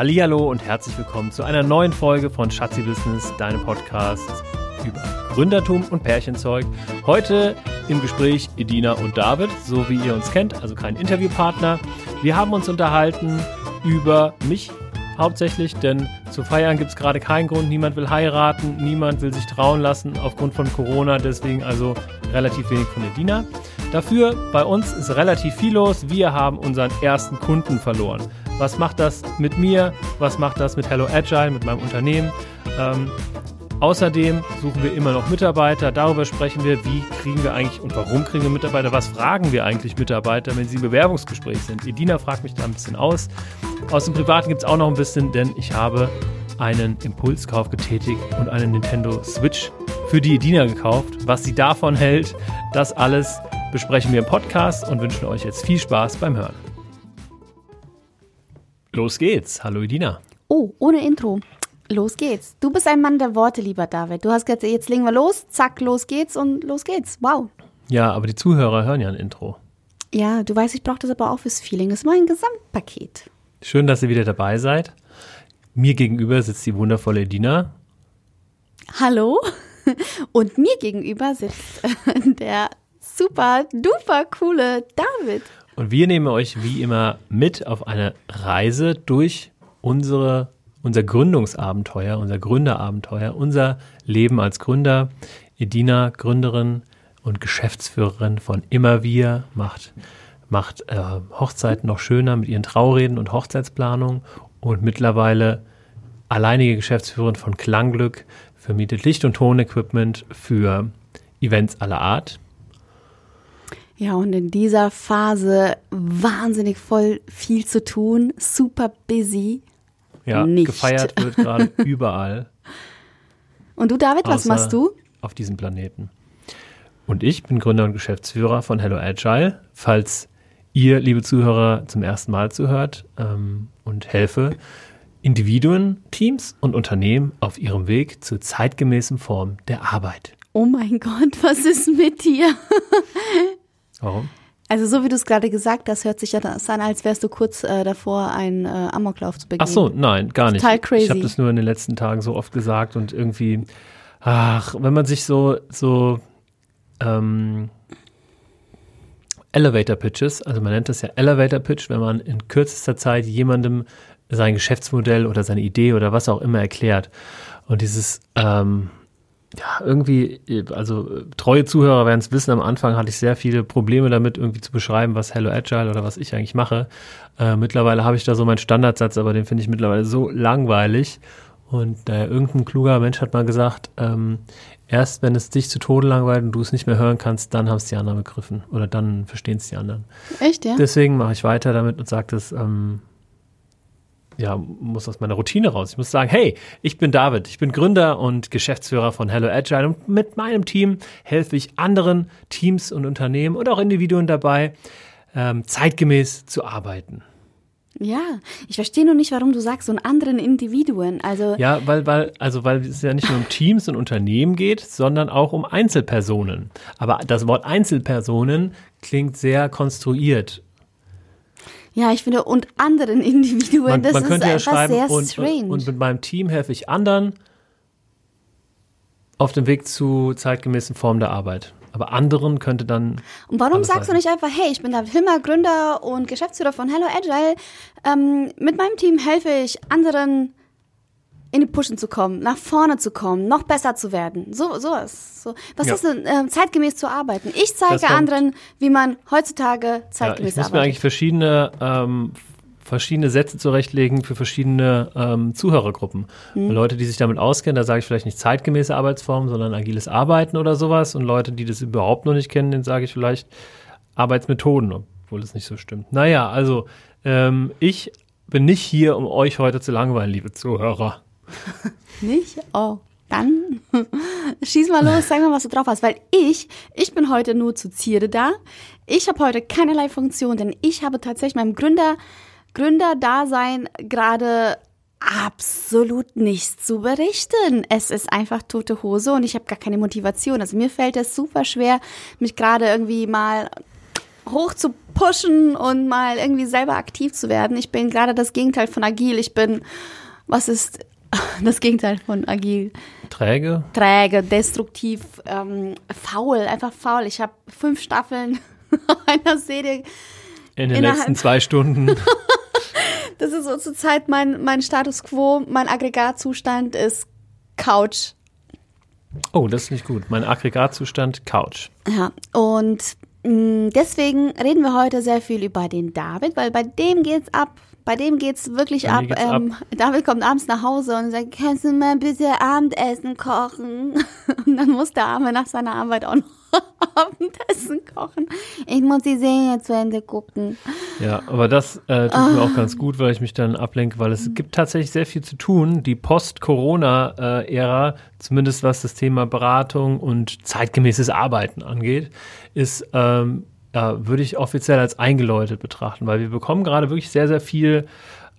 Hallihallo und herzlich willkommen zu einer neuen Folge von Schatzi Business, deinem Podcast über Gründertum und Pärchenzeug. Heute im Gespräch Edina und David, so wie ihr uns kennt, also kein Interviewpartner. Wir haben uns unterhalten über mich hauptsächlich, denn zu feiern gibt es gerade keinen Grund. Niemand will heiraten, niemand will sich trauen lassen aufgrund von Corona, deswegen also relativ wenig von Edina. Dafür bei uns ist relativ viel los. Wir haben unseren ersten Kunden verloren. Was macht das mit mir? Was macht das mit Hello Agile, mit meinem Unternehmen? Ähm, Außerdem suchen wir immer noch Mitarbeiter. Darüber sprechen wir, wie kriegen wir eigentlich und warum kriegen wir Mitarbeiter? Was fragen wir eigentlich Mitarbeiter, wenn sie im Bewerbungsgespräch sind? Edina fragt mich da ein bisschen aus. Aus dem Privaten gibt es auch noch ein bisschen, denn ich habe einen Impulskauf getätigt und eine Nintendo Switch für die Edina gekauft. Was sie davon hält, das alles besprechen wir im Podcast und wünschen euch jetzt viel Spaß beim Hören. Los geht's. Hallo Edina. Oh, ohne Intro. Los geht's. Du bist ein Mann der Worte, lieber David. Du hast gesagt, jetzt legen wir los, zack, los geht's und los geht's. Wow. Ja, aber die Zuhörer hören ja ein Intro. Ja, du weißt, ich brauche das aber auch fürs Feeling. Das ist mein Gesamtpaket. Schön, dass ihr wieder dabei seid. Mir gegenüber sitzt die wundervolle Edina. Hallo. Und mir gegenüber sitzt der super duper coole David. Und wir nehmen euch wie immer mit auf eine Reise durch unsere unser Gründungsabenteuer, unser Gründerabenteuer, unser Leben als Gründer. Edina, Gründerin und Geschäftsführerin von Immer Wir, macht, macht äh, Hochzeiten noch schöner mit ihren Traureden und Hochzeitsplanung und mittlerweile alleinige Geschäftsführerin von Klangglück, vermietet Licht- und Tonequipment für Events aller Art. Ja, und in dieser Phase wahnsinnig voll viel zu tun, super busy ja, nicht. gefeiert wird gerade überall. Und du, David, was machst du? Auf diesem Planeten. Und ich bin Gründer und Geschäftsführer von Hello Agile. Falls ihr, liebe Zuhörer, zum ersten Mal zuhört ähm, und helfe Individuen, Teams und Unternehmen auf ihrem Weg zur zeitgemäßen Form der Arbeit. Oh mein Gott, was ist mit dir? Warum? Also so wie du es gerade gesagt hast, hört sich ja das an, als wärst du kurz äh, davor, einen äh, Amoklauf zu begehen. Ach so, nein, gar nicht. Total crazy. Ich habe das nur in den letzten Tagen so oft gesagt und irgendwie, ach, wenn man sich so, so ähm, Elevator Pitches, also man nennt das ja Elevator Pitch, wenn man in kürzester Zeit jemandem sein Geschäftsmodell oder seine Idee oder was auch immer erklärt. Und dieses ähm, ja, irgendwie, also treue Zuhörer werden es wissen, am Anfang hatte ich sehr viele Probleme damit, irgendwie zu beschreiben, was Hello Agile oder was ich eigentlich mache. Äh, mittlerweile habe ich da so meinen Standardsatz, aber den finde ich mittlerweile so langweilig. Und äh, irgendein kluger Mensch hat mal gesagt, ähm, erst wenn es dich zu Tode langweilt und du es nicht mehr hören kannst, dann haben es die anderen begriffen. Oder dann verstehen es die anderen. Echt, ja? Deswegen mache ich weiter damit und sage das, ähm, ja, muss aus meiner Routine raus. Ich muss sagen, hey, ich bin David, ich bin Gründer und Geschäftsführer von Hello Agile und mit meinem Team helfe ich anderen Teams und Unternehmen und auch Individuen dabei, ähm, zeitgemäß zu arbeiten. Ja, ich verstehe nur nicht, warum du sagst, so einen anderen Individuen. Also ja, weil, weil, also weil es ja nicht nur um Teams und Unternehmen geht, sondern auch um Einzelpersonen. Aber das Wort Einzelpersonen klingt sehr konstruiert ja, ich finde, und anderen Individuen, man, das man ist ja einfach sehr und, strange. Und, und mit meinem Team helfe ich anderen auf dem Weg zu zeitgemäßen Formen der Arbeit. Aber anderen könnte dann. Und warum sagst sein. du nicht einfach, hey, ich bin David Hilmer, Gründer und Geschäftsführer von Hello Agile. Ähm, mit meinem Team helfe ich anderen in die Pushen zu kommen, nach vorne zu kommen, noch besser zu werden. So, sowas. So. Was ja. ist denn äh, zeitgemäß zu arbeiten? Ich zeige anderen, wie man heutzutage zeitgemäß arbeitet. Ja, ich muss arbeitet. mir eigentlich verschiedene, ähm, verschiedene Sätze zurechtlegen für verschiedene ähm, Zuhörergruppen. Hm. Leute, die sich damit auskennen, da sage ich vielleicht nicht zeitgemäße Arbeitsformen, sondern agiles Arbeiten oder sowas. Und Leute, die das überhaupt noch nicht kennen, denen sage ich vielleicht Arbeitsmethoden, obwohl das nicht so stimmt. Naja, also ähm, ich bin nicht hier, um euch heute zu langweilen, liebe Zuhörer. Nicht? Oh, dann schieß mal los, sag mal, was du drauf hast. Weil ich, ich bin heute nur zu Zierde da. Ich habe heute keinerlei Funktion, denn ich habe tatsächlich meinem Gründer, Gründerdasein gerade absolut nichts zu berichten. Es ist einfach tote Hose und ich habe gar keine Motivation. Also mir fällt es super schwer, mich gerade irgendwie mal hoch zu pushen und mal irgendwie selber aktiv zu werden. Ich bin gerade das Gegenteil von agil. Ich bin, was ist das Gegenteil von agil? Träge? Träge, destruktiv, ähm, faul, einfach faul. Ich habe fünf Staffeln einer Serie. In den letzten zwei Stunden. das ist so zurzeit mein, mein Status quo. Mein Aggregatzustand ist Couch. Oh, das ist nicht gut. Mein Aggregatzustand Couch. Ja, und deswegen reden wir heute sehr viel über den David, weil bei dem geht's ab. Bei dem geht's wirklich ab. geht's ähm, David kommt abends nach Hause und sagt, kannst du mal bitte Abendessen kochen? Und dann muss der Arme nach seiner Arbeit auch noch Abendessen kochen. Ich muss die Serie zu Ende gucken. Ja, aber das äh, tut mir auch ganz gut, weil ich mich dann ablenke, weil es gibt tatsächlich sehr viel zu tun. Die Post-Corona-Ära, zumindest was das Thema Beratung und zeitgemäßes Arbeiten angeht, ist, ähm, ja, würde ich offiziell als eingeläutet betrachten, weil wir bekommen gerade wirklich sehr, sehr viel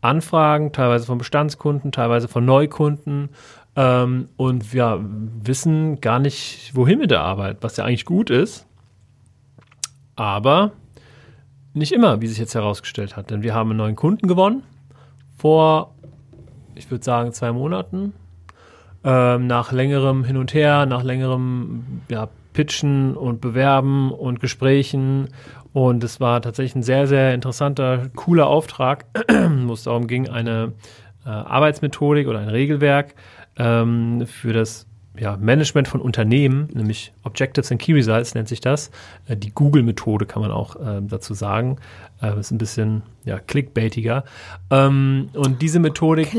Anfragen, teilweise von Bestandskunden, teilweise von Neukunden ähm, und wir wissen gar nicht, wohin mit der Arbeit, was ja eigentlich gut ist. Aber nicht immer, wie sich jetzt herausgestellt hat. Denn wir haben einen neuen Kunden gewonnen vor, ich würde sagen, zwei Monaten. Ähm, nach längerem Hin und Her, nach längerem ja, Pitchen und Bewerben und Gesprächen. Und es war tatsächlich ein sehr, sehr interessanter, cooler Auftrag, wo es darum ging, eine äh, Arbeitsmethodik oder ein Regelwerk ähm, für das ja, Management von Unternehmen, nämlich Objectives and Key Results nennt sich das. Äh, die Google-Methode kann man auch äh, dazu sagen. Äh, ist ein bisschen ja, clickbaitiger. Ähm, und diese Methodik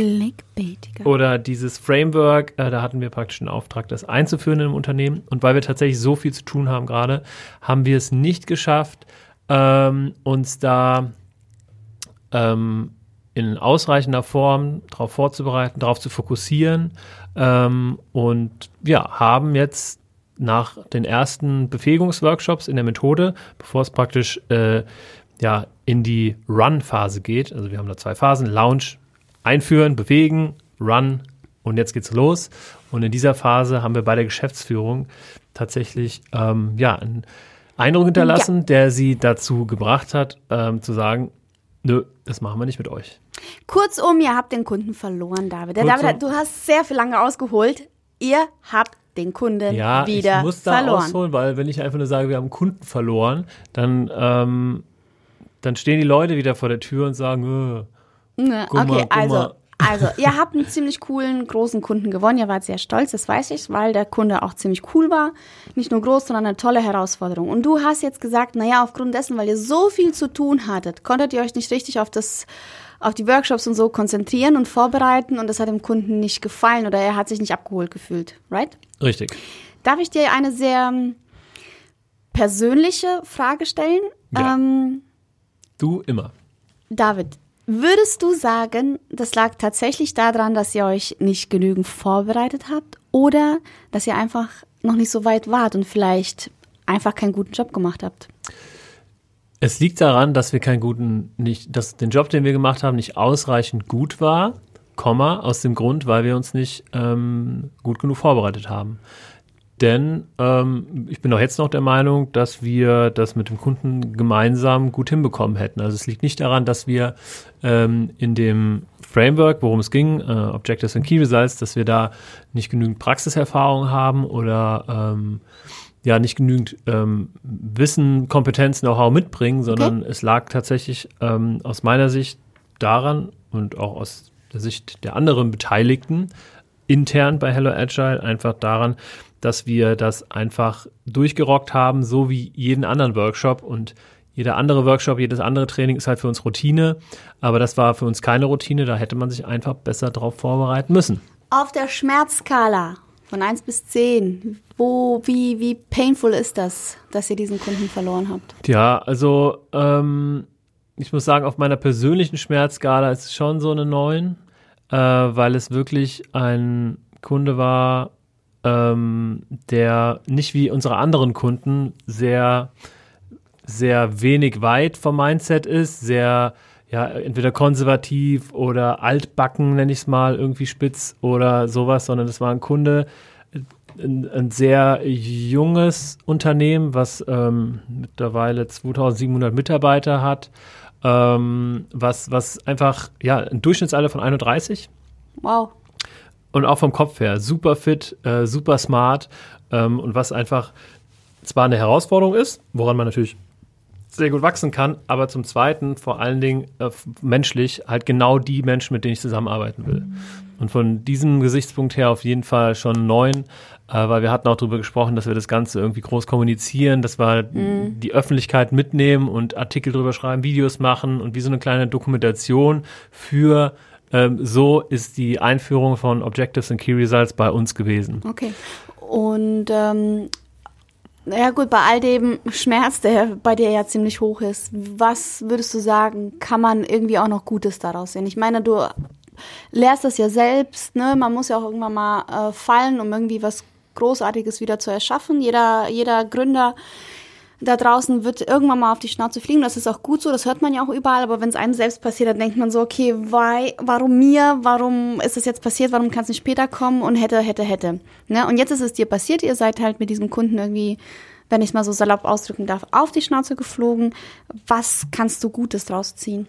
oder dieses Framework, äh, da hatten wir praktisch einen Auftrag, das einzuführen im Unternehmen. Und weil wir tatsächlich so viel zu tun haben gerade, haben wir es nicht geschafft, ähm, uns da ähm, in ausreichender Form darauf vorzubereiten, darauf zu fokussieren ähm, und ja, haben jetzt nach den ersten Befähigungsworkshops in der Methode, bevor es praktisch äh, ja, in die Run-Phase geht, also wir haben da zwei Phasen, Launch, einführen, bewegen, Run und jetzt geht's los. Und in dieser Phase haben wir bei der Geschäftsführung tatsächlich ähm, ja, einen Eindruck hinterlassen, ja. der sie dazu gebracht hat, ähm, zu sagen, nö, das machen wir nicht mit euch. Kurzum, ihr habt den Kunden verloren, David. Der David, du hast sehr viel lange ausgeholt. Ihr habt den Kunden ja, wieder ich muss da verloren. ausholen, weil wenn ich einfach nur sage, wir haben Kunden verloren, dann, ähm, dann stehen die Leute wieder vor der Tür und sagen, äh, ne, okay, mal, also mal. Also, ihr habt einen ziemlich coolen, großen Kunden gewonnen. Ihr wart sehr stolz, das weiß ich, weil der Kunde auch ziemlich cool war. Nicht nur groß, sondern eine tolle Herausforderung. Und du hast jetzt gesagt, naja, aufgrund dessen, weil ihr so viel zu tun hattet, konntet ihr euch nicht richtig auf das auf die Workshops und so konzentrieren und vorbereiten und das hat dem Kunden nicht gefallen oder er hat sich nicht abgeholt gefühlt, right? Richtig. Darf ich dir eine sehr persönliche Frage stellen? Ja. Ähm, du immer. David, Würdest du sagen, das lag tatsächlich daran, dass ihr euch nicht genügend vorbereitet habt oder dass ihr einfach noch nicht so weit wart und vielleicht einfach keinen guten Job gemacht habt? Es liegt daran, dass wir keinen guten, nicht, dass den Job, den wir gemacht haben, nicht ausreichend gut war, Komma, aus dem Grund, weil wir uns nicht ähm, gut genug vorbereitet haben. Denn ähm, ich bin auch jetzt noch der Meinung, dass wir das mit dem Kunden gemeinsam gut hinbekommen hätten. Also es liegt nicht daran, dass wir ähm, in dem Framework, worum es ging, äh, Objectives and Key Results, dass wir da nicht genügend Praxiserfahrung haben oder ähm, ja nicht genügend ähm, Wissen, Kompetenz, Know-how mitbringen, sondern okay. es lag tatsächlich ähm, aus meiner Sicht daran und auch aus der Sicht der anderen Beteiligten intern bei Hello Agile einfach daran, dass wir das einfach durchgerockt haben, so wie jeden anderen Workshop und jeder andere Workshop, jedes andere Training ist halt für uns Routine, aber das war für uns keine Routine, da hätte man sich einfach besser drauf vorbereiten müssen. Auf der Schmerzskala von 1 bis 10, wo, wie, wie painful ist das, dass ihr diesen Kunden verloren habt? Ja, also ähm, ich muss sagen, auf meiner persönlichen Schmerzskala ist es schon so eine 9, äh, weil es wirklich ein Kunde war, ähm, der nicht wie unsere anderen Kunden sehr, sehr wenig weit vom Mindset ist, sehr ja, entweder konservativ oder altbacken, nenne ich es mal, irgendwie spitz oder sowas, sondern das war ein Kunde, ein, ein sehr junges Unternehmen, was ähm, mittlerweile 2700 Mitarbeiter hat, ähm, was, was einfach, ja, ein Durchschnittsalter von 31. Wow. Und auch vom Kopf her, super fit, äh, super smart ähm, und was einfach zwar eine Herausforderung ist, woran man natürlich sehr gut wachsen kann, aber zum Zweiten vor allen Dingen äh, menschlich halt genau die Menschen, mit denen ich zusammenarbeiten will. Und von diesem Gesichtspunkt her auf jeden Fall schon neun, äh, weil wir hatten auch darüber gesprochen, dass wir das Ganze irgendwie groß kommunizieren, dass wir mhm. die Öffentlichkeit mitnehmen und Artikel drüber schreiben, Videos machen und wie so eine kleine Dokumentation für ähm, so ist die Einführung von Objectives and Key Results bei uns gewesen. Okay. Und ähm, ja gut, bei all dem Schmerz, der bei dir ja ziemlich hoch ist, was würdest du sagen, kann man irgendwie auch noch Gutes daraus sehen? Ich meine, du lehrst das ja selbst, ne? Man muss ja auch irgendwann mal äh, fallen, um irgendwie was Großartiges wieder zu erschaffen. Jeder, jeder Gründer da draußen wird irgendwann mal auf die Schnauze fliegen. Das ist auch gut so, das hört man ja auch überall. Aber wenn es einem selbst passiert, dann denkt man so, okay, why, warum mir? Warum ist das jetzt passiert? Warum kann es nicht später kommen? Und hätte, hätte, hätte. Ne? Und jetzt ist es dir passiert. Ihr seid halt mit diesem Kunden irgendwie, wenn ich es mal so salopp ausdrücken darf, auf die Schnauze geflogen. Was kannst du Gutes draus ziehen?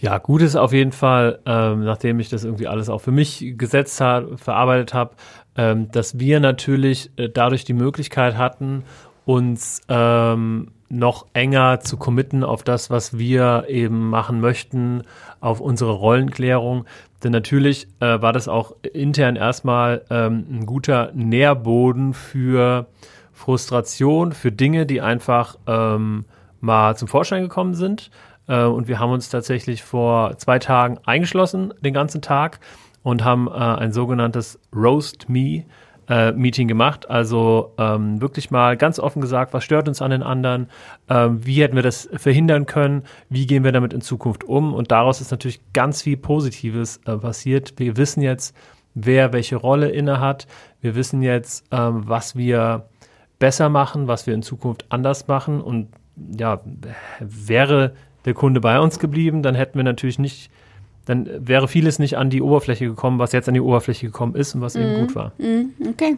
Ja, Gutes auf jeden Fall, ähm, nachdem ich das irgendwie alles auch für mich gesetzt habe, verarbeitet habe, ähm, dass wir natürlich äh, dadurch die Möglichkeit hatten, uns ähm, noch enger zu committen auf das, was wir eben machen möchten, auf unsere Rollenklärung. Denn natürlich äh, war das auch intern erstmal ähm, ein guter Nährboden für Frustration, für Dinge, die einfach ähm, mal zum Vorschein gekommen sind. Äh, und wir haben uns tatsächlich vor zwei Tagen eingeschlossen, den ganzen Tag, und haben äh, ein sogenanntes Roast Me äh, Meeting gemacht. Also ähm, wirklich mal ganz offen gesagt, was stört uns an den anderen, ähm, wie hätten wir das verhindern können, wie gehen wir damit in Zukunft um. Und daraus ist natürlich ganz viel Positives äh, passiert. Wir wissen jetzt, wer welche Rolle inne hat. Wir wissen jetzt, ähm, was wir besser machen, was wir in Zukunft anders machen. Und ja, wäre der Kunde bei uns geblieben, dann hätten wir natürlich nicht dann wäre vieles nicht an die Oberfläche gekommen, was jetzt an die Oberfläche gekommen ist und was mm, eben gut war. Mm, okay.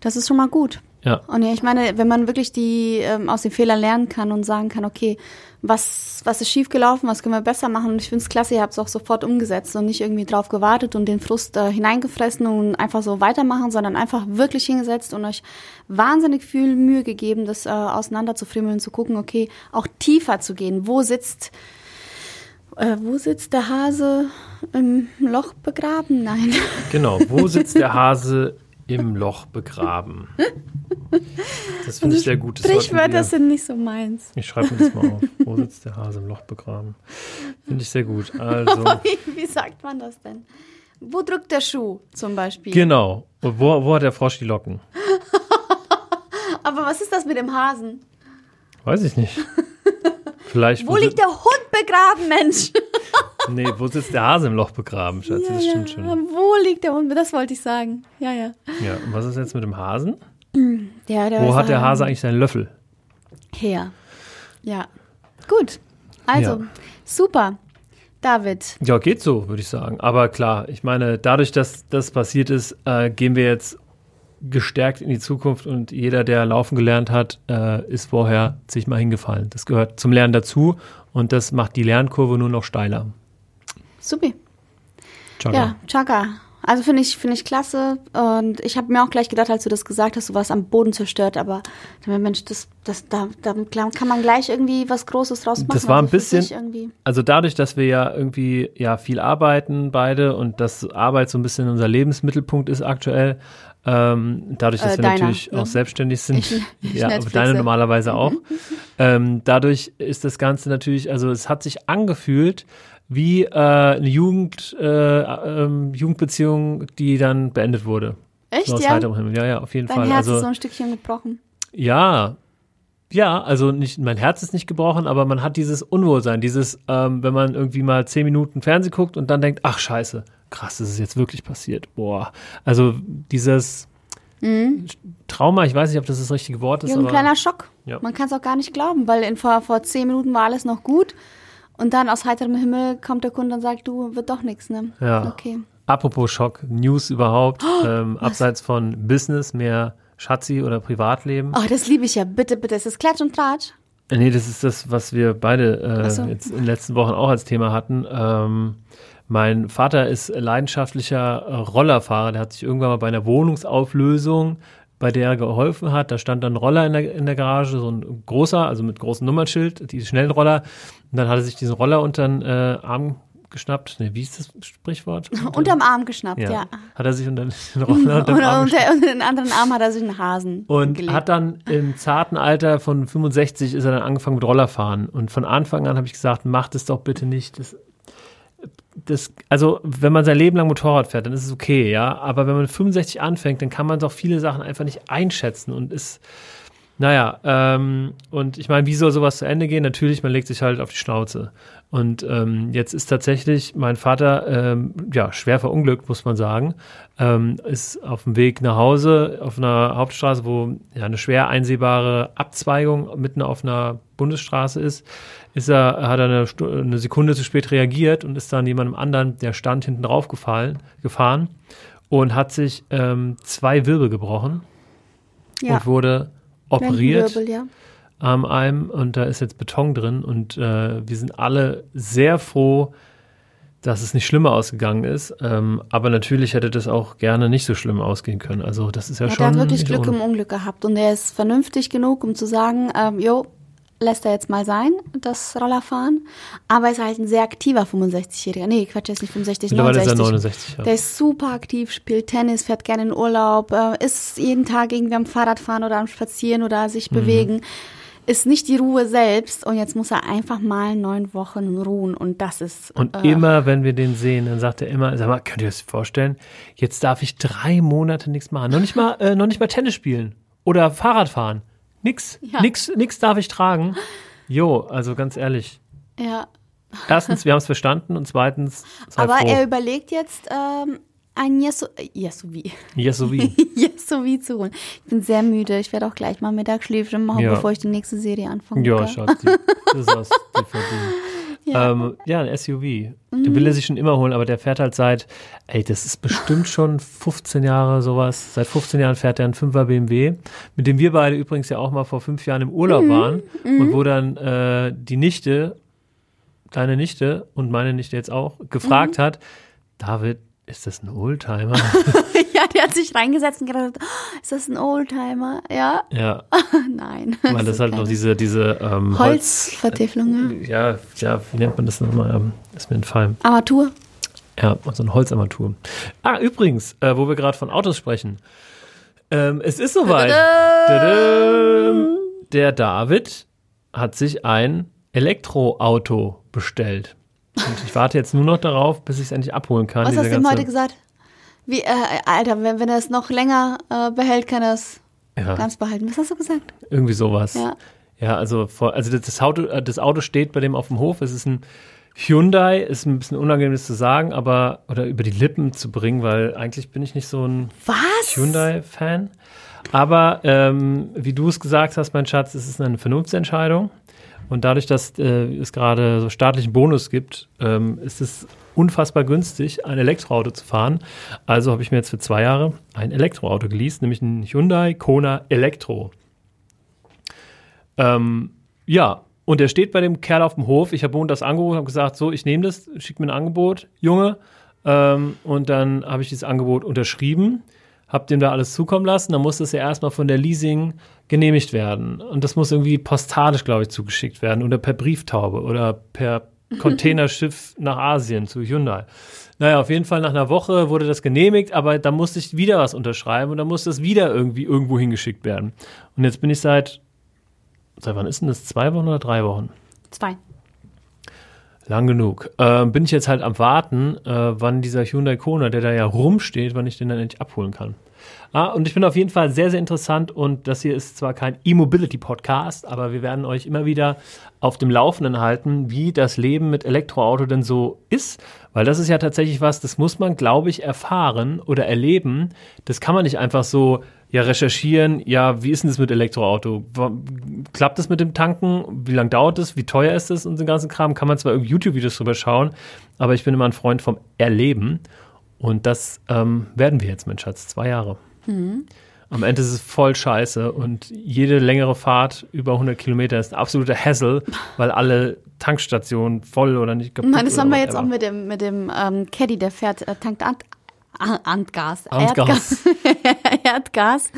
Das ist schon mal gut. Ja. Und ja, ich meine, wenn man wirklich die ähm, aus den Fehlern lernen kann und sagen kann, okay, was, was ist schiefgelaufen, was können wir besser machen? Und ich finde es klasse, ihr habt es auch sofort umgesetzt und nicht irgendwie drauf gewartet und den Frust äh, hineingefressen und einfach so weitermachen, sondern einfach wirklich hingesetzt und euch wahnsinnig viel Mühe gegeben, das äh, auseinander zu frimmeln, zu gucken, okay, auch tiefer zu gehen. Wo sitzt äh, wo sitzt der Hase im Loch begraben? Nein. Genau, wo sitzt der Hase im Loch begraben? Das finde ich sehr gut. Das Sprichwörter sind nicht so meins. Ich schreibe mir das mal auf. Wo sitzt der Hase im Loch begraben? Finde ich sehr gut. Also, wie, wie, sagt man das denn? Wo drückt der Schuh zum Beispiel? Genau. Und wo, wo hat der Frosch die Locken? Aber was ist das mit dem Hasen? Weiß ich nicht. Vielleicht, wo, wo liegt der Hund begraben, Mensch? nee, wo sitzt der Hase im Loch begraben, Schatz? Ja, das stimmt ja. schon. Wo liegt der Hund? Das wollte ich sagen. Ja, ja. Ja, und was ist jetzt mit dem Hasen? Ja, wo hat der Hase eigentlich seinen Löffel? Her. Ja. Gut. Also, super. David. Ja, geht so, würde ich sagen. Aber klar, ich meine, dadurch, dass das passiert ist, äh, gehen wir jetzt gestärkt in die Zukunft und jeder, der laufen gelernt hat, äh, ist vorher sich mal hingefallen. Das gehört zum Lernen dazu und das macht die Lernkurve nur noch steiler. Supi. Chaka. Ja, Chaka. Also finde ich, finde ich klasse. Und ich habe mir auch gleich gedacht, als du das gesagt hast, du warst am Boden zerstört, aber Mensch, das, das, da, da kann man gleich irgendwie was Großes draus machen. Das war ein bisschen, also dadurch, dass wir ja irgendwie ja viel arbeiten beide und dass Arbeit so ein bisschen unser Lebensmittelpunkt ist aktuell, ähm, dadurch, dass äh, wir deiner, natürlich ne? auch selbstständig sind. Ich, ich ja, deine normalerweise auch. ähm, dadurch ist das Ganze natürlich, also es hat sich angefühlt wie äh, eine Jugend, äh, ähm, Jugendbeziehung, die dann beendet wurde. Echt, so ja? Ja, ja, auf jeden Dein Fall. Herz also, ist so ein Stückchen gebrochen. Ja, ja, also nicht, mein Herz ist nicht gebrochen, aber man hat dieses Unwohlsein, dieses, ähm, wenn man irgendwie mal zehn Minuten Fernsehen guckt und dann denkt, ach scheiße, krass, das ist jetzt wirklich passiert. Boah. Also dieses mhm. Trauma, ich weiß nicht, ob das das richtige Wort ist. Ja, ein kleiner Schock. Ja. Man kann es auch gar nicht glauben, weil in, vor, vor zehn Minuten war alles noch gut. Und dann aus heiterem Himmel kommt der Kunde und sagt, du, wird doch nichts, ne? Ja. Okay. Apropos Schock, News überhaupt, ähm, abseits von Business, mehr Schatzi oder Privatleben. Oh, das liebe ich ja. Bitte, bitte. Ist das Klatsch und Tratsch? Äh, Nee, das ist das, was wir beide äh, Ach so. jetzt in den letzten Wochen auch als Thema hatten. Ähm, mein Vater ist leidenschaftlicher äh, Rollerfahrer. Der hat sich irgendwann mal bei einer Wohnungsauflösung, bei der er geholfen hat, da stand dann ein Roller in der, in der Garage, so ein großer, also mit großem Nummernschild, die Schnellroller. Und dann hat er sich diesen Roller unter den äh, Arm geschnappt. Nee, wie ist das Sprichwort? Unterm Arm geschnappt, ja. ja. Hat er sich unter den Roller unter den Oder Arm unter, unter den anderen Arm hat er sich einen Hasen und gelegt. hat dann im zarten Alter von 65 ist er dann angefangen mit Rollerfahren. Und von Anfang an habe ich gesagt, mach das doch bitte nicht. Das, das, also, wenn man sein Leben lang Motorrad fährt, dann ist es okay, ja. Aber wenn man mit 65 anfängt, dann kann man doch viele Sachen einfach nicht einschätzen und ist, naja, ähm, und ich meine, wie soll sowas zu Ende gehen? Natürlich, man legt sich halt auf die Schnauze. Und ähm, jetzt ist tatsächlich mein Vater, ähm, ja, schwer verunglückt, muss man sagen, ähm, ist auf dem Weg nach Hause auf einer Hauptstraße, wo ja eine schwer einsehbare Abzweigung mitten auf einer Bundesstraße ist, ist er, hat er eine, eine Sekunde zu spät reagiert und ist dann jemandem anderen, der stand, hinten drauf gefallen, gefahren und hat sich ähm, zwei Wirbel gebrochen ja. und wurde operiert ja. am Arm und da ist jetzt Beton drin und äh, wir sind alle sehr froh, dass es nicht schlimmer ausgegangen ist. Ähm, aber natürlich hätte das auch gerne nicht so schlimm ausgehen können. Also das ist ja, Ja, schon. der hat wirklich Glück im Unglück gehabt und er ist vernünftig genug, um zu sagen, ähm, jo, lässt er jetzt mal sein, das Rollerfahren. Aber er ist halt ein sehr aktiver 65-Jähriger. Nee, Quatsch, er ist nicht 65, Mittlerweile ist er 69. 69. Ja. Der ist super aktiv, spielt Tennis, fährt gerne in Urlaub, äh, ist jeden Tag irgendwie am Fahrradfahren oder am Spazieren oder sich Mhm. bewegen. Ist nicht die Ruhe selbst und jetzt muss er einfach mal neun Wochen ruhen und das ist. Und äh, immer, wenn wir den sehen, dann sagt er immer, sag mal, könnt ihr euch das vorstellen? Jetzt darf ich drei Monate nichts machen. Noch nicht mal, äh, noch nicht mal Tennis spielen oder Fahrrad fahren. Nix, Ja. nix, nix darf ich tragen. Jo, also ganz ehrlich. Ja. Erstens, wir haben es verstanden und zweitens, Aber froh. er überlegt jetzt, ähm, ein Yesu Yesuvi. yes, so wie. Yesuvi zu holen. Ich bin sehr müde. Ich werde auch gleich mal Mittagsschläfchen machen, Ja. bevor ich die nächste Serie anfange. Ja, Schatzi. Das ist aus DVD. Ja. Ähm, ja, ein SUV. Den will er sich schon immer holen, aber der fährt halt seit, ey, das ist bestimmt schon 15 Jahre sowas. Seit 15 Jahren fährt er einen 5er BMW, mit dem wir beide übrigens ja auch mal vor fünf Jahren im Urlaub waren und wo dann äh, die Nichte, deine Nichte und meine Nichte jetzt auch, gefragt hat, David, ist das ein Oldtimer? ja, der hat sich reingesetzt und gedacht, oh, ist das ein Oldtimer? Ja, ja, nein. weil das halt noch diese, diese ähm, Holz, Holzvertäfelung, ja. ja, wie nennt man das nochmal? Ähm, ist mir entfallen. Armatur. Ja, so ein Holzarmatur. Ah, übrigens, äh, wo wir gerade von Autos sprechen. Ähm, es ist soweit. Tadam! Der David hat sich ein Elektroauto bestellt. Und ich warte jetzt nur noch darauf, bis ich es endlich abholen kann. Was hast du ihm heute gesagt? Wie, äh, Alter, wenn, wenn er es noch länger äh, behält, kann er es Ja, ganz behalten. Was hast du gesagt? irgendwie sowas. Ja. Ja, also, vor, also das, Auto, äh, das Auto steht bei dem auf dem Hof. Es ist ein Hyundai, ist ein bisschen unangenehm das zu sagen, aber oder über die Lippen zu bringen, weil eigentlich bin ich nicht so ein? Hyundai-Fan. Aber ähm, wie du es gesagt hast, mein Schatz, es ist eine Vernunftsentscheidung. Und dadurch, dass äh, es gerade so staatlichen Bonus gibt, ähm, ist es unfassbar günstig, ein Elektroauto zu fahren. Also habe ich mir jetzt für zwei Jahre ein Elektroauto geleast, nämlich ein Hyundai Kona Elektro. Ähm, ja, und er steht bei dem Kerl auf dem Hof. Ich habe das angerufen, habe gesagt, so, ich nehme das, schick mir ein Angebot, Junge. Ähm, und dann habe ich dieses Angebot unterschrieben, habe dem da alles zukommen lassen. Dann muss das ja erstmal von der Leasing genehmigt werden. Und das muss irgendwie postalisch, glaube ich, zugeschickt werden oder per Brieftaube oder per Containerschiff nach Asien zu Hyundai. Naja, auf jeden Fall nach einer Woche wurde das genehmigt, aber da musste ich wieder was unterschreiben und dann musste es wieder irgendwie irgendwo hingeschickt werden. Und jetzt bin ich seit, seit wann ist denn das? Zwei Wochen oder drei Wochen? Zwei. Lang genug. Ähm, bin ich jetzt halt am Warten, äh, wann dieser Hyundai Kona, der da ja rumsteht, wann ich den dann endlich abholen kann. Ah, und ich bin auf jeden Fall sehr, sehr interessant und das hier ist zwar kein E-Mobility-Podcast, aber wir werden euch immer wieder auf dem Laufenden halten, wie das Leben mit Elektroauto denn so ist, weil das ist ja tatsächlich was, das muss man, glaube ich, erfahren oder erleben. Das kann man nicht einfach so ja recherchieren, ja, wie ist denn das mit Elektroauto? Klappt das mit dem Tanken? Wie lange dauert es? Wie teuer ist es und den ganzen Kram? Kann man zwar irgendwie YouTube-Videos drüber schauen, aber ich bin immer ein Freund vom Erleben. Und das ähm, werden wir jetzt, mein Schatz, zwei Jahre. Mhm. Am Ende ist es voll scheiße und jede längere Fahrt über 100 Kilometer ist ein absoluter Hassel, weil alle Tankstationen voll oder nicht kaputt Nein, das haben wir jetzt auch mit dem, mit dem ähm, Caddy, der fährt, äh, tankt Antgas. Antgas. Erdgas. Erdgas.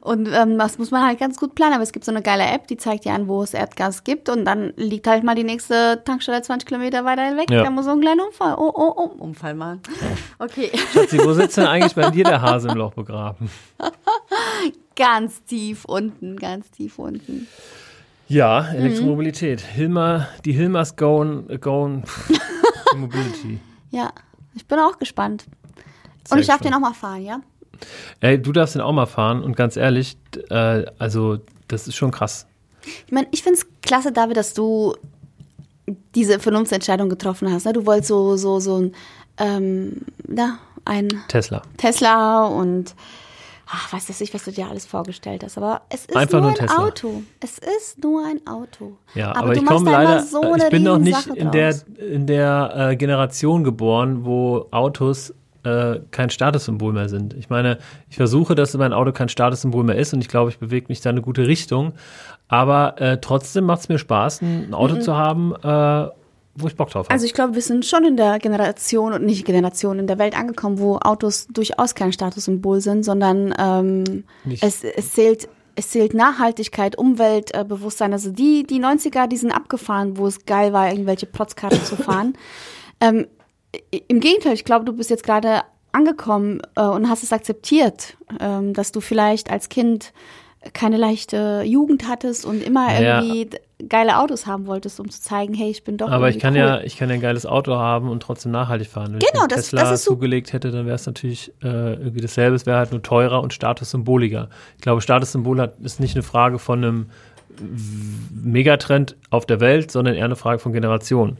Und ähm, das muss man halt ganz gut planen. Aber es gibt so eine geile App, die zeigt dir an, wo es Erdgas gibt. Und dann liegt halt mal die nächste Tankstelle 20 Kilometer weiter weg. Ja. Da muss so ein kleiner Unfall. Oh, oh, oh, Unfall machen. Okay. Schatzi, wo sitzt denn eigentlich bei dir der Hase im Loch begraben? Ganz tief unten, ganz tief unten. Ja, Mhm. Elektromobilität. Hilmer, die Hilmers Gone, Gone Mobility. Ja, ich bin auch gespannt. Sehr Und ich darf den auch mal fahren, ja? Ey, du darfst den auch mal fahren und ganz ehrlich, äh, also das ist schon krass. Ich meine, ich finde es klasse, David, dass du diese Vernunftsentscheidung getroffen hast. Ne? Du wolltest so, so, so ein, ähm, na, ein Tesla. Tesla und ach, weiß das nicht, was du dir alles vorgestellt hast. Aber es ist Einfach nur ein Tesla. Auto. Es ist nur ein Auto. Ja, aber, aber, du ich komme leider, so ich bin noch nicht in der, draus. in der äh, Generation geboren, wo Autos äh, kein Statussymbol mehr sind. Ich meine, ich versuche, dass mein Auto kein Statussymbol mehr ist und ich glaube, ich bewege mich da in eine gute Richtung. Aber äh, trotzdem macht es mir Spaß, ein Auto zu haben, äh, wo ich Bock drauf habe. Also ich glaube, wir sind schon in der Generation und nicht Generation in der Welt angekommen, wo Autos durchaus kein Statussymbol sind, sondern ähm, es, es zählt es zählt Nachhaltigkeit, Umweltbewusstsein. Also die die 90er, die sind abgefahren, wo es geil war, irgendwelche Protzkarren zu fahren. Ähm, Im Gegenteil, ich glaube, du bist jetzt gerade angekommen äh, und hast es akzeptiert, ähm, dass du vielleicht als Kind keine leichte Jugend hattest und immer Ja. irgendwie geile Autos haben wolltest, um zu zeigen, hey, ich bin doch Aber ich kann cool. ja, ich kann ja ein geiles Auto haben und trotzdem nachhaltig fahren. Wenn Genau, ich das- Tesla das ist so- zugelegt hätte, dann wäre es natürlich äh, irgendwie dasselbe. Es wäre halt nur teurer und statussymboliger. Ich glaube, Statussymbol hat, ist nicht eine Frage von einem Megatrend auf der Welt, sondern eher eine Frage von Generationen.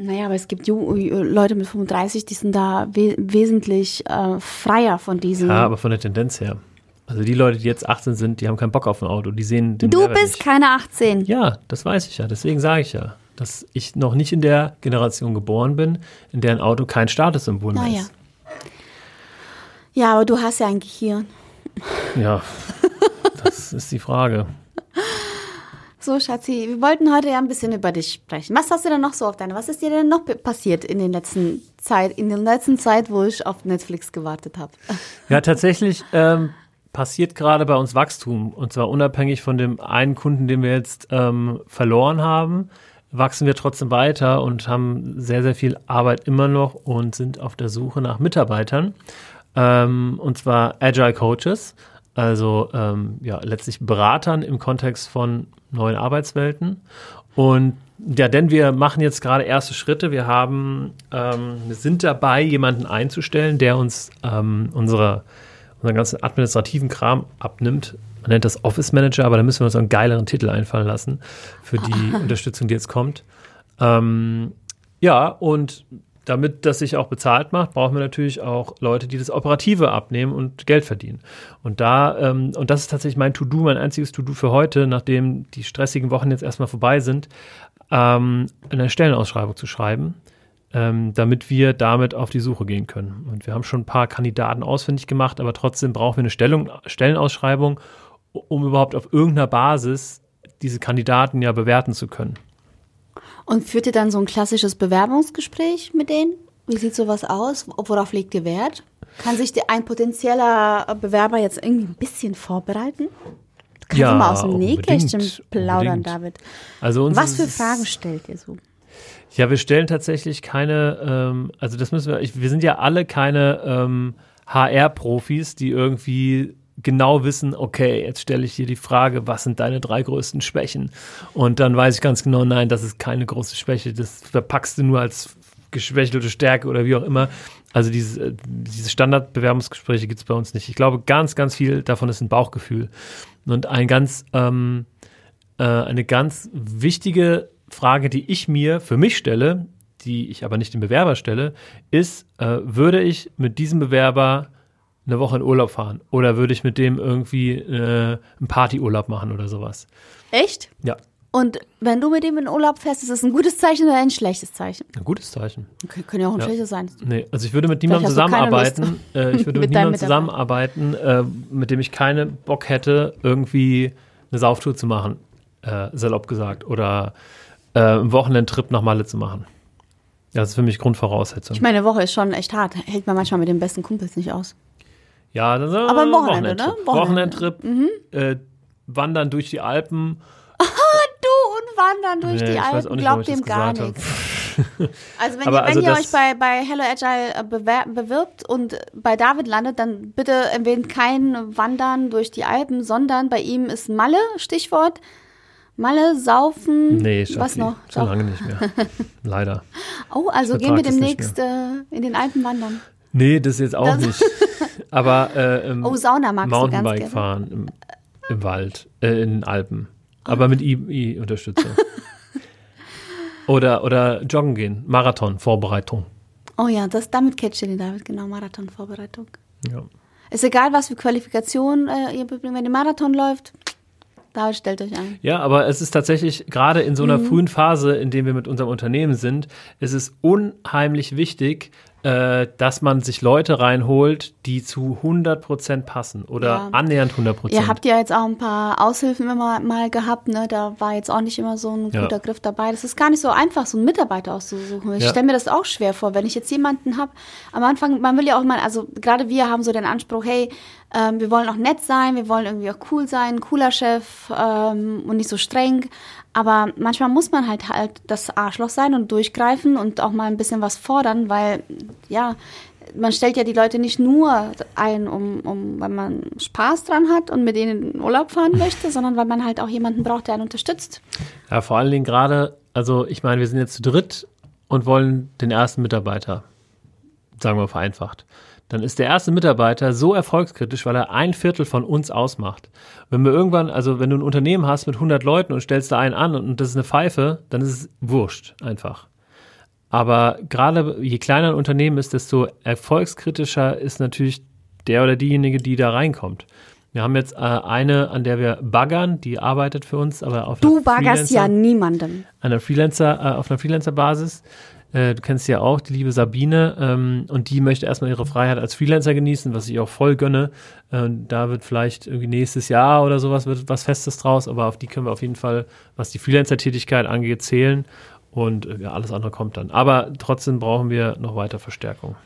Naja, aber es gibt Ju Leute mit 35, die sind da we wesentlich äh, freier von diesem. Ja, aber von der Tendenz her. Also die Leute, die jetzt 18 sind, die haben keinen Bock auf ein Auto. Die sehen den du Mehrwert bist nicht. keine 18. Ja, das weiß ich ja. Deswegen sage ich ja, dass ich noch nicht in der Generation geboren bin, in der ein Auto kein Statussymbol mehr Naja. ist. Ja, aber du hast ja ein Gehirn. Ja, das ist die Frage. So, Schatzi, wir wollten heute ja ein bisschen über dich sprechen. Was hast du denn noch so auf deiner? Was ist dir denn noch passiert in den letzten Zeit, in der letzten Zeit, wo ich auf Netflix gewartet habe? Ja, tatsächlich ähm, passiert gerade bei uns Wachstum. Und zwar unabhängig von dem einen Kunden, den wir jetzt ähm, verloren haben, wachsen wir trotzdem weiter und haben sehr, sehr viel Arbeit immer noch und sind auf der Suche nach Mitarbeitern. Ähm, und zwar Agile Coaches, also ähm, ja, letztlich Beratern im Kontext von neuen Arbeitswelten. Und ja, denn wir machen jetzt gerade erste Schritte. Wir haben, ähm, wir sind dabei, jemanden einzustellen, der uns ähm, unsere, unseren ganzen administrativen Kram abnimmt. Man nennt das Office Manager, aber da müssen wir uns einen geileren Titel einfallen lassen für die Unterstützung, die jetzt kommt. Ähm, ja, und damit das sich auch bezahlt macht, brauchen wir natürlich auch Leute, die das Operative abnehmen und Geld verdienen. Und da, ähm, und das ist tatsächlich mein To-Do, mein einziges To-Do für heute, nachdem die stressigen Wochen jetzt erstmal vorbei sind, ähm, eine Stellenausschreibung zu schreiben, ähm, damit wir damit auf die Suche gehen können. Und wir haben schon ein paar Kandidaten ausfindig gemacht, aber trotzdem brauchen wir eine Stellung, Stellenausschreibung, um überhaupt auf irgendeiner Basis diese Kandidaten ja bewerten zu können. Und führt ihr dann so ein klassisches Bewerbungsgespräch mit denen? Wie sieht sowas aus? Worauf legt ihr Wert? Kann sich ein potenzieller Bewerber jetzt irgendwie ein bisschen vorbereiten? Du kannst Ja, mal aus dem Nähkästchen plaudern, unbedingt. David. Also uns Was für Fragen stellt ihr so? Ja, wir stellen tatsächlich keine, ähm, also das müssen wir, ich, wir sind ja alle keine ähm, HR-Profis, die irgendwie genau wissen, okay, jetzt stelle ich dir die Frage, was sind deine drei größten Schwächen? Und dann weiß ich ganz genau, nein, das ist keine große Schwäche, das verpackst du nur als geschwächelte Stärke oder wie auch immer. Also diese, äh, diese Standardbewerbungsgespräche gibt es bei uns nicht. Ich glaube, ganz, ganz viel davon ist ein Bauchgefühl. Und ein ganz, ähm, äh, eine ganz wichtige Frage, die ich mir für mich stelle, die ich aber nicht dem Bewerber stelle, ist, äh, würde ich mit diesem Bewerber eine Woche in Urlaub fahren oder würde ich mit dem irgendwie äh, einen Partyurlaub machen oder sowas? Echt? Ja. Und wenn du mit ihm in Urlaub fährst, ist das ein gutes Zeichen oder ein schlechtes Zeichen? Ein gutes Zeichen. Okay, können ja auch ein Ja. schlechtes sein. Nee, also ich würde mit niemandem zusammenarbeiten, äh, ich würde mit, mit niemandem zusammenarbeiten, äh, mit dem ich keinen Bock hätte, irgendwie eine Sauftour zu machen, äh, salopp gesagt, oder äh, einen Wochenendtrip nach Malle zu machen. Das ist für mich Grundvoraussetzung. Ich meine, eine Woche ist schon echt hart. Hält man manchmal mit den besten Kumpels nicht aus. Ja, das ist Aber ein Wochenende, ne? Wochenendtrip, Wochenende. Mhm. äh, wandern durch die Alpen. Du und wandern durch Nee, die Alpen, nicht, glaubt dem gar nichts. Also wenn Aber ihr, wenn also ihr euch bei, bei Hello Agile äh, bewer bewirbt und bei David landet, dann bitte erwähnt kein Wandern durch die Alpen, sondern bei ihm ist Malle, Stichwort. Malle, Saufen, Nee, Schatzi, was noch? schon lange nicht mehr. Leider. Oh, also gehen wir demnächst äh, in den Alpen wandern. Nee, das jetzt auch Das- nicht. Aber äh, ähm, Oh, Sauna magst du ganz Mountainbike gerne. fahren im, im Wald, äh, in den Alpen. Aber mit I-Unterstützung. oder, oder joggen gehen, Marathon, Vorbereitung. Oh ja, das, damit catcht ihr den David, genau, Marathonvorbereitung. Ja. Ist egal, was für Qualifikation äh, ihr wenn ihr Marathon läuft, David stellt euch ein. ja, aber es ist tatsächlich, gerade in so einer Mhm. frühen Phase, in der wir mit unserem Unternehmen sind, ist es unheimlich wichtig, dass man sich Leute reinholt, die zu 100% passen oder Ja. annähernd 100%. Ihr habt ja jetzt auch ein paar Aushilfen immer mal gehabt, ne? Da war jetzt auch nicht immer so ein Ja. guter Griff dabei. Das ist gar nicht so einfach, so einen Mitarbeiter auszusuchen. Ich Ja. stelle mir das auch schwer vor, wenn ich jetzt jemanden habe. Am Anfang, man will ja auch mal, also gerade wir haben so den Anspruch, hey, ähm, wir wollen auch nett sein, wir wollen irgendwie auch cool sein, ein cooler Chef ähm, und nicht so streng. Aber manchmal muss man halt halt das Arschloch sein und durchgreifen und auch mal ein bisschen was fordern, weil ja, man stellt ja die Leute nicht nur ein, um, um, weil man Spaß dran hat und mit denen in Urlaub fahren möchte, sondern weil man halt auch jemanden braucht, der einen unterstützt. Ja, vor allen Dingen gerade, also ich meine, wir sind jetzt zu dritt und wollen den ersten Mitarbeiter, sagen wir vereinfacht. Dann ist der erste Mitarbeiter so erfolgskritisch, weil er ein Viertel von uns ausmacht. Wenn wir irgendwann, also wenn du ein Unternehmen hast mit 100 Leuten und stellst da einen an und das ist eine Pfeife, dann ist es wurscht einfach. Aber gerade je kleiner ein Unternehmen ist, desto erfolgskritischer ist natürlich der oder diejenige, die da reinkommt. Wir haben jetzt äh, eine, an der wir baggern, die arbeitet für uns, aber auf Du einer baggerst Freelancer- ja niemandem. einer Freelancer, äh, auf einer Freelancer-Basis. Äh, du kennst sie ja auch, die liebe Sabine, ähm, und die möchte erstmal ihre Freiheit als Freelancer genießen, was ich auch voll gönne. Äh, da wird vielleicht irgendwie nächstes Jahr oder sowas wird was Festes draus, aber auf die können wir auf jeden Fall, was die Freelancer-Tätigkeit angeht, zählen. Und äh, ja, alles andere kommt dann. Aber trotzdem brauchen wir noch weiter Verstärkung.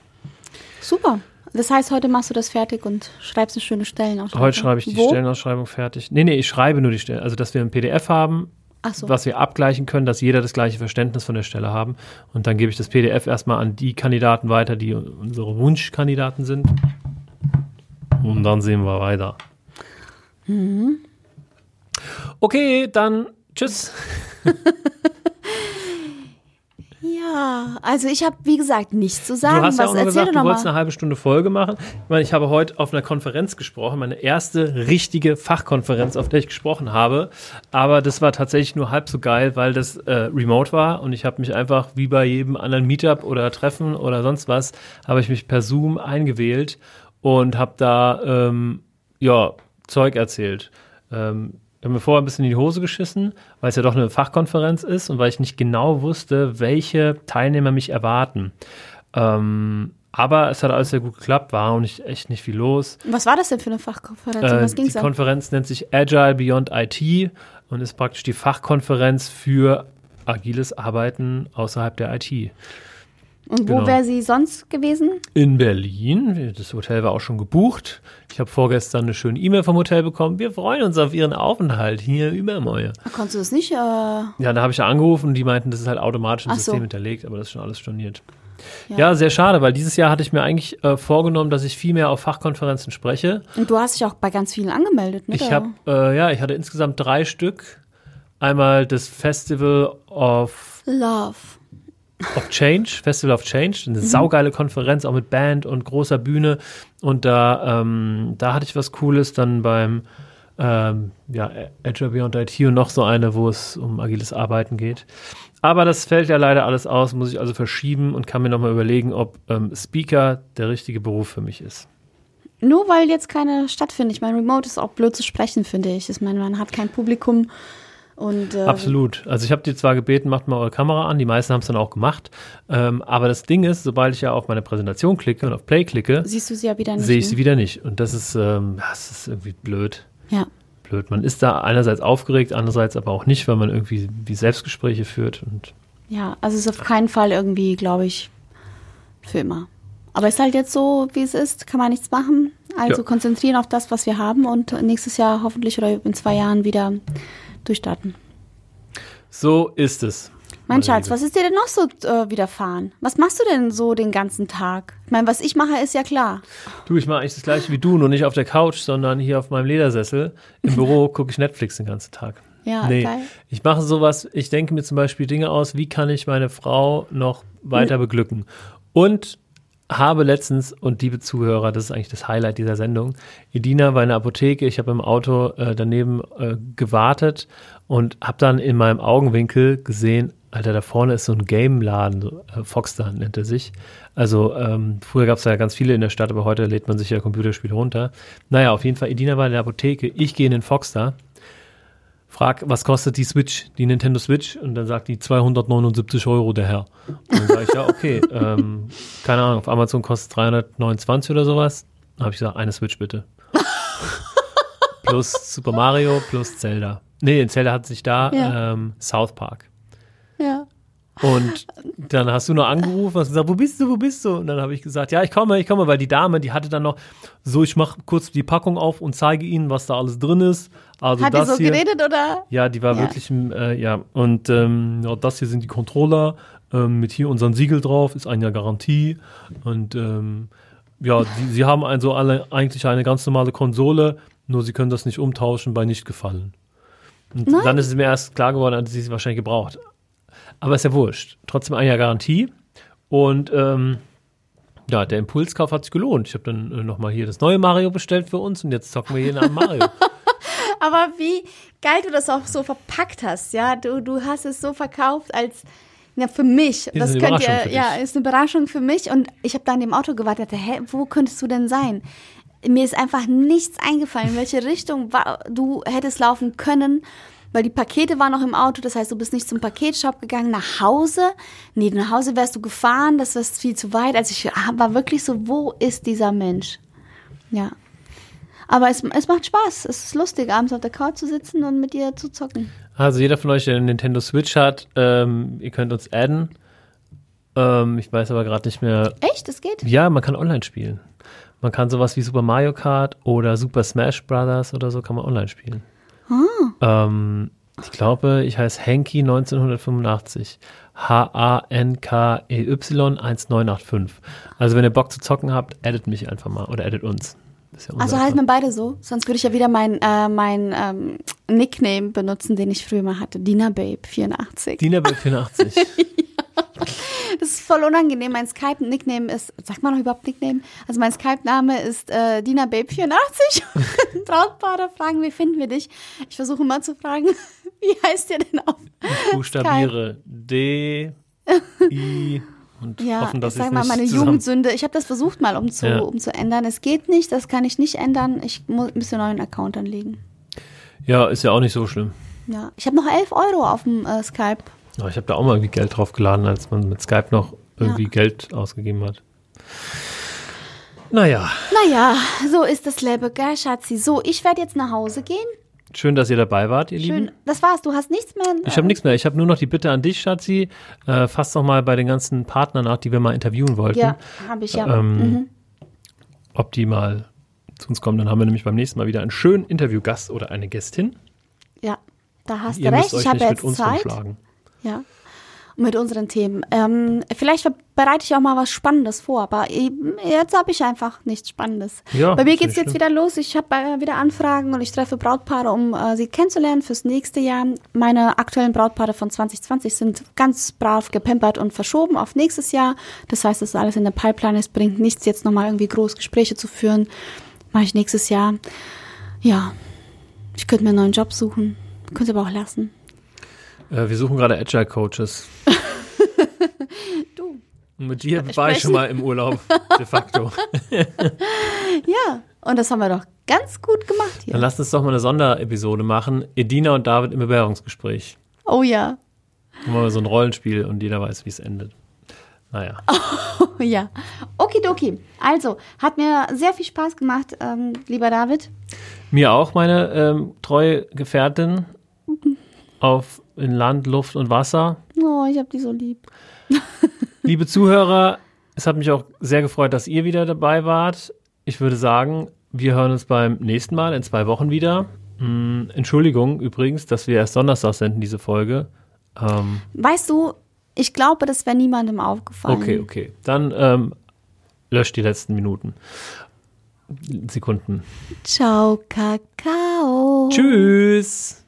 Super. Das heißt, heute machst du das fertig und schreibst eine schöne Stellenausschreibung. Heute schreibe ich die Wo? Stellenausschreibung fertig. Nee, nee, ich schreibe nur die Stellen. Also, dass wir ein PDF haben, so. was wir abgleichen können, dass jeder das gleiche Verständnis von der Stelle haben. Und dann gebe ich das PDF erstmal an die Kandidaten weiter, die unsere Wunschkandidaten sind. Und dann sehen wir weiter. Mhm. Okay, dann tschüss. Ja, also ich habe, wie gesagt, nichts zu sagen. du hast ja was auch noch gesagt, du noch wolltest eine halbe Stunde Folge machen. Ich meine, ich habe heute auf einer Konferenz gesprochen, meine erste richtige Fachkonferenz, auf der ich gesprochen habe. Aber das war tatsächlich nur halb so geil, weil das äh, remote war und ich habe mich einfach wie bei jedem anderen Meetup oder Treffen oder sonst was, habe ich mich per Zoom eingewählt und habe da ähm, ja Zeug erzählt. Ähm, ich habe mir vorher ein bisschen in die Hose geschissen, weil es ja doch eine Fachkonferenz ist und weil ich nicht genau wusste, welche Teilnehmer mich erwarten. Ähm, aber es hat alles sehr gut geklappt, war auch nicht, echt nicht viel los. Was war das denn für eine Fachkonferenz? Äh, was die ging's da? Konferenz nennt sich Agile Beyond IT und ist praktisch die Fachkonferenz für agiles Arbeiten außerhalb der IT. Und wo genau. wäre sie sonst gewesen? In Berlin. Das Hotel war auch schon gebucht. Ich habe vorgestern eine schöne E-Mail vom Hotel bekommen. Wir freuen uns auf Ihren Aufenthalt hier über Moje. Konntest du das nicht? Äh, Ja, da habe ich ja angerufen und die meinten, das ist halt automatisch im Ach so. System hinterlegt, aber das ist schon alles storniert. Ja. Ja. sehr schade, weil dieses Jahr hatte ich mir eigentlich äh, vorgenommen, dass ich viel mehr auf Fachkonferenzen spreche. und du hast dich auch bei ganz vielen angemeldet, ne? Ich habe, äh, ja, ich hatte insgesamt drei Stück. Einmal das Festival of, Love. Of Change, Festival of Change, Mhm. eine saugeile Konferenz, auch mit Band und großer Bühne. Und da, ähm, da hatte ich was Cooles dann beim ähm, ja, Agile Beyond IT und noch so eine, wo es um agiles Arbeiten geht. Aber das fällt ja leider alles aus, muss ich also verschieben und kann mir nochmal überlegen, ob ähm, Speaker der richtige Beruf für mich ist. Nur weil jetzt keine stattfindet. Ich meine, Remote ist auch blöd zu sprechen, finde ich. Ich meine, man hat kein Publikum. Und, äh, Absolut. Also ich habe die zwar gebeten, macht mal eure Kamera an, die meisten haben es dann auch gemacht. Ähm, aber das Ding ist, sobald ich ja auf meine Präsentation klicke und auf Play klicke, Siehst du sie ja wieder nicht. sehe ich ne? sie wieder nicht. Und das ist, ähm, das ist irgendwie blöd. Ja. Blöd. Man ist da einerseits aufgeregt, andererseits aber auch nicht, weil man irgendwie wie Selbstgespräche führt. Und Ja, also es ist auf keinen Fall irgendwie, glaube ich, für immer. Aber es ist halt jetzt so, wie es ist, kann man nichts machen. Also Ja. konzentrieren auf das, was wir haben und nächstes Jahr hoffentlich oder in zwei Jahren wieder durchstarten. so ist es. Mein Schatz, was ist dir denn noch so äh, widerfahren? Was machst du denn so den ganzen Tag? Ich meine, was ich mache, ist ja klar. Du, ich mache eigentlich das gleiche wie du, nur nicht auf der Couch, sondern hier auf meinem Ledersessel. Im Büro gucke ich Netflix den ganzen Tag. Ja, nee, geil. ich mache sowas, ich denke mir zum Beispiel Dinge aus, wie kann ich meine Frau noch weiter beglücken? Und habe letztens, und liebe Zuhörer, das ist eigentlich das Highlight dieser Sendung, Edina war in der Apotheke, ich habe im Auto äh, daneben äh, gewartet und habe dann in meinem Augenwinkel gesehen, Alter, da vorne ist so ein Game-Laden, äh, Foxstar nennt er sich. Also ähm, früher gab es ja ganz viele in der Stadt, aber heute lädt man sich ja Computerspiele runter. Naja, auf jeden Fall, Edina war in der Apotheke, ich gehe in den Foxstar frag, was kostet die Switch, die Nintendo Switch? Und dann sagt die 279 Euro der Herr. Und dann sage ich, ja, okay, ähm, keine Ahnung, auf Amazon kostet 329 oder sowas. Dann habe ich gesagt, eine Switch bitte. plus Super Mario, plus Zelda. Nee, Zelda hat sich da Ja. ähm, South Park. Ja. Und dann hast du noch angerufen, hast gesagt, wo bist du, wo bist du? Und dann habe ich gesagt, ja, ich komme, ich komme, weil die Dame, die hatte dann noch, so, ich mache kurz die Packung auf und zeige Ihnen, was da alles drin ist. Also Hat die das so hier. geredet oder? Ja, die war Ja. wirklich, äh, ja. Und ähm, ja, das hier sind die Controller ähm, mit hier unseren Siegel drauf, ist ein Jahr Garantie. Und ähm, ja, die, sie haben also alle eigentlich eine ganz normale Konsole, nur sie können das nicht umtauschen bei nicht gefallen. Und Nein. dann ist es mir erst klar geworden, dass sie sie wahrscheinlich gebraucht. Aber ist ja wurscht. Trotzdem ein Jahr Garantie. Und ähm, ja, der Impulskauf hat sich gelohnt. Ich habe dann äh, nochmal hier das neue Mario bestellt für uns und jetzt zocken wir hier nach Mario. Aber wie geil du das auch so verpackt hast, ja? Du, du hast es so verkauft als ja, für mich. Ist das eine könnt ihr, ja, ist eine Überraschung für mich. Und ich habe da in dem Auto gewartet, dachte, hä, wo könntest du denn sein? Mir ist einfach nichts eingefallen, in welche Richtung du hättest laufen können, weil die Pakete waren noch im Auto. Das heißt, du bist nicht zum Paketshop gegangen, nach Hause. Nee, nach Hause wärst du gefahren, das ist viel zu weit. Also ich war wirklich so, wo ist dieser Mensch? Ja. Aber es, es macht Spaß. Es ist lustig, abends auf der Couch zu sitzen und mit dir zu zocken. Also jeder von euch, der eine Nintendo Switch hat, ähm, ihr könnt uns adden. Ähm, ich weiß aber gerade nicht mehr. Echt? Das geht? Ja, man kann online spielen. Man kann sowas wie Super Mario Kart oder Super Smash Brothers oder so kann man online spielen. Ähm, ich glaube, ich heiße Henky 1985. H-A-N-K-E-Y 1985. Also wenn ihr Bock zu zocken habt, addet mich einfach mal oder addet uns. Ja Also Account. wir beide so? Sonst würde ich ja wieder mein, äh, mein ähm, Nickname benutzen, den ich früher mal hatte. Dina Babe 84. Dienerbild 84. Das ist voll unangenehm. Mein Skype-Nickname ist, sagt man noch überhaupt Nickname? Also mein Skype-Name ist äh, Dina Babe 84. Brautpaare fragen, wie finden wir dich? Ich versuche immer zu fragen, wie heißt ihr denn auf? Ich buchstabiere D, I und Ja, hoffen, dass ich sag mal, meine zusammen- Jugendsünde. Ich habe das versucht mal umzu, Ja. umzuändern. Es geht nicht, das kann ich nicht ändern. Ich muss ein bisschen neuen Account anlegen. Ja, ist ja auch nicht so schlimm. Ja, ich habe noch 11 Euro auf dem äh, Skype. Aber ich habe da auch mal irgendwie Geld drauf geladen, als man mit Skype noch irgendwie Ja. Geld ausgegeben hat. Naja, Naja, so ist das Leben, gell, Schatzi. So, ich werde jetzt nach Hause gehen. Schön, dass ihr dabei wart, ihr Schön. Lieben. Das war's, du hast nichts mehr. Ich habe nichts mehr. Ich habe nur noch die Bitte an dich, Schatzi. Äh, fass doch mal bei den ganzen Partnern nach, die wir mal interviewen wollten, Ja, habe ich ja. Ähm, mhm. ob die mal zu uns kommen. Dann haben wir nämlich beim nächsten Mal wieder einen schönen Interviewgast oder eine Gästin. Ja, da hast Ihr du recht. Ich habe jetzt Zeit. Ja. Mit unseren Themen. Ähm, vielleicht bereite ich auch mal was Spannendes vor, aber eben, jetzt habe ich einfach nichts Spannendes. Ja, Bei mir geht's nicht jetzt wieder los. Ich habe äh, wieder Anfragen und ich treffe Brautpaare, um äh, sie kennenzulernen fürs nächste Jahr. Meine aktuellen Brautpaare von 2020 sind ganz brav gepampert und verschoben auf nächstes Jahr. Das heißt, das ist alles in der Pipeline. Es bringt nichts, jetzt nochmal irgendwie groß Gespräche zu führen. Mache ich nächstes Jahr. Ja, ich könnte mir einen neuen Job suchen. Könnte aber auch lassen. Äh, wir suchen gerade Agile Coaches. Du. Und mit dir war ich schon mal im Urlaub, de facto. Ja, und das haben wir doch ganz gut gemacht Dann hier. lasst uns doch mal eine Sonderepisode machen. Edina und David im Bewerbungsgespräch. Oh ja. Dann machen wir so ein Rollenspiel und jeder weiß, wie es endet. Naja. Ja. Okidoki. Also, hat mir sehr viel Spaß gemacht, ähm, lieber David. Mir auch, meine ähm, treue Gefährtin auf in Land, Luft und Wasser. Oh, ich hab die so lieb. Liebe Zuhörer, es hat mich auch sehr gefreut, dass ihr wieder dabei wart. Ich würde sagen, wir hören uns beim nächsten Mal in zwei Wochen wieder. Hm, Entschuldigung übrigens, dass wir erst Donnerstag senden, diese Folge. Ähm, Weißt du, ich glaube, das wäre niemandem aufgefallen. okay, okay. Dann ähm, löscht die letzten Minuten. Sekunden. Ciao, Kakao. Tschüss.